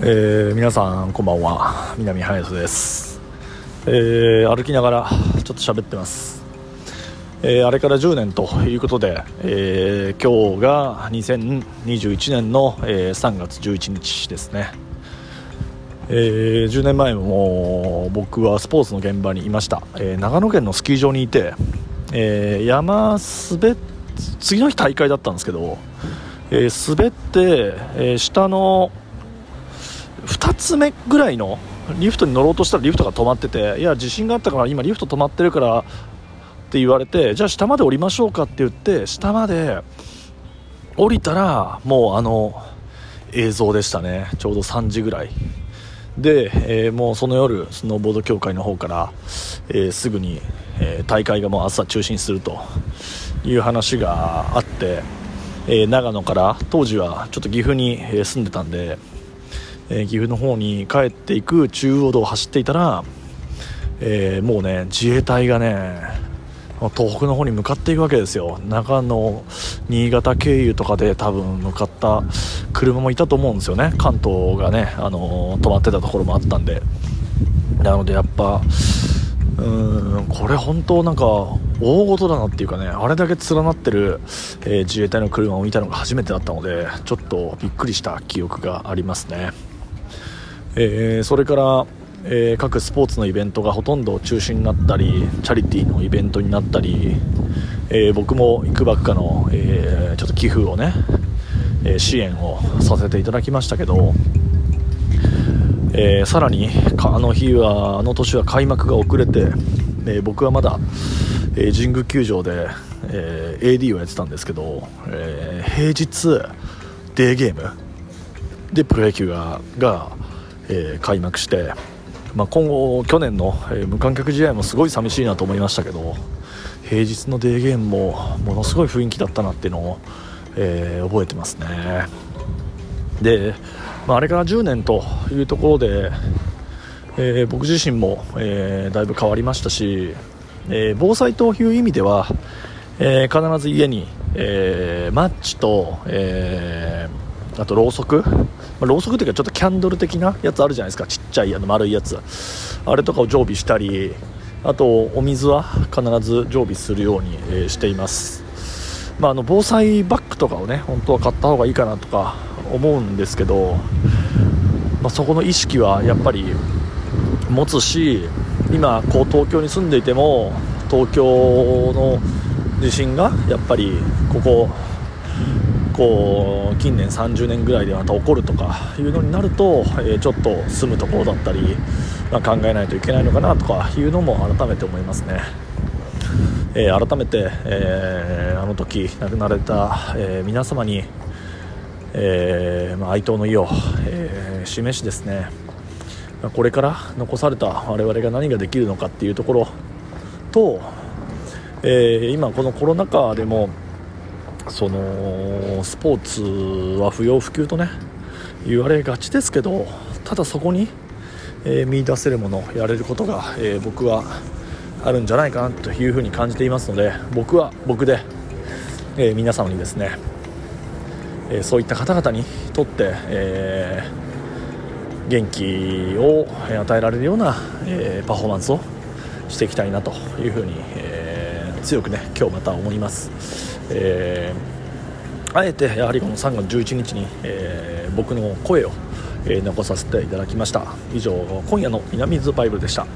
えー、皆さんこんばんは。南隼人です、えー、歩きながらちょっと喋ってます、えー、あれから10年ということで、え今日が2021年の、え3月11日ですね、え10年前も僕はスポーツの現場にいました、え長野県のスキー場にいて、え山滑次の日大会だったんですけど、え滑って、え下の2つ目ぐらいのリフトに乗ろうとしたらリフトが止まってていや地震があったから今リフト止まってるからって言われてじゃあ下まで降りましょうかって言って下まで降りたらもうあの映像でしたね。ちょうど3時ぐらい。で、えー、もうその夜スノーボード協会の方から、えー、すぐに、えー、大会がもう朝中止にするという話があって、え長野から当時はちょっと岐阜に住んでたんでえー、岐阜の方に帰っていく中央道を走っていたら、えー、もうね自衛隊がね東北の方に向かっていくわけですよ。長野、新潟経由とかで多分向かった車もいたと思うんですよね。関東がね、あのー、止まってたところもあったんで。なのでやっぱうんこれ本当なんか大事だなっていうかねあれだけ連なってる、えー、自衛隊の車を見たのが初めてだったのでちょっとびっくりした記憶がありますね。えー、それから、えー、各スポーツのイベントがほとんど中止になったりチャリティーのイベントになったり、えー、僕もいくばくかの、えちょっと寄付をね、え支援をさせていただきましたけど、えさらにあの日はあの年は開幕が遅れて、え僕はまだ、え神宮球場で、え AD をやってたんですけど、え平日デーゲームでプロ野球ががえー、開幕して、まあ、今後、去年の、えー、無観客試合もすごい寂しいなと思いましたけど平日のデーゲームもものすごい雰囲気だったなっていうのを、えー、覚えてますね。で、まあ、あれから10年というところで、え僕自身も、えだいぶ変わりましたし、え防災という意味では、え必ず家に、えマッチと、えあとろうそく？まあ、ろうそくというかちょっとキャンドル的なやつあるじゃないですか。ちっちゃいあの丸いやつ。あれとかを常備したりあとお水は必ず常備するように、え、しています、まあ、あの防災バッグとかをね本当は買った方がいいかなとか思うんですけど、まあ、そこの意識はやっぱり持つし今こう東京に住んでいても東京の地震がやっぱりこここう近年30年ぐらいでまた起こるとかいうのになると、えー、ちょっと住むところだったり、まあ、考えないといけないのかなとかいうのも改めて思いますね。えー、改めて、えー、あの時亡くなられた、え皆様に、えまあ、哀悼の意を、え示しですねこれから残された我々が何ができるのかっていうところと、え今このコロナ禍でもそのスポーツは不要不急とね言われがちですけどただそこに、えー、見出せるものやれることが、えー、僕はあるんじゃないかなというふうに感じていますので僕は僕で、えー、皆様にですね、えそういった方々にとって、え元気を与えられるような、えパフォーマンスをしていきたいなというふうに、え強くね今日また思います。えー、あえてやはりこの3月11日に、えー、僕の声を、え、残させていただきました以上今夜の南ズバイブルでした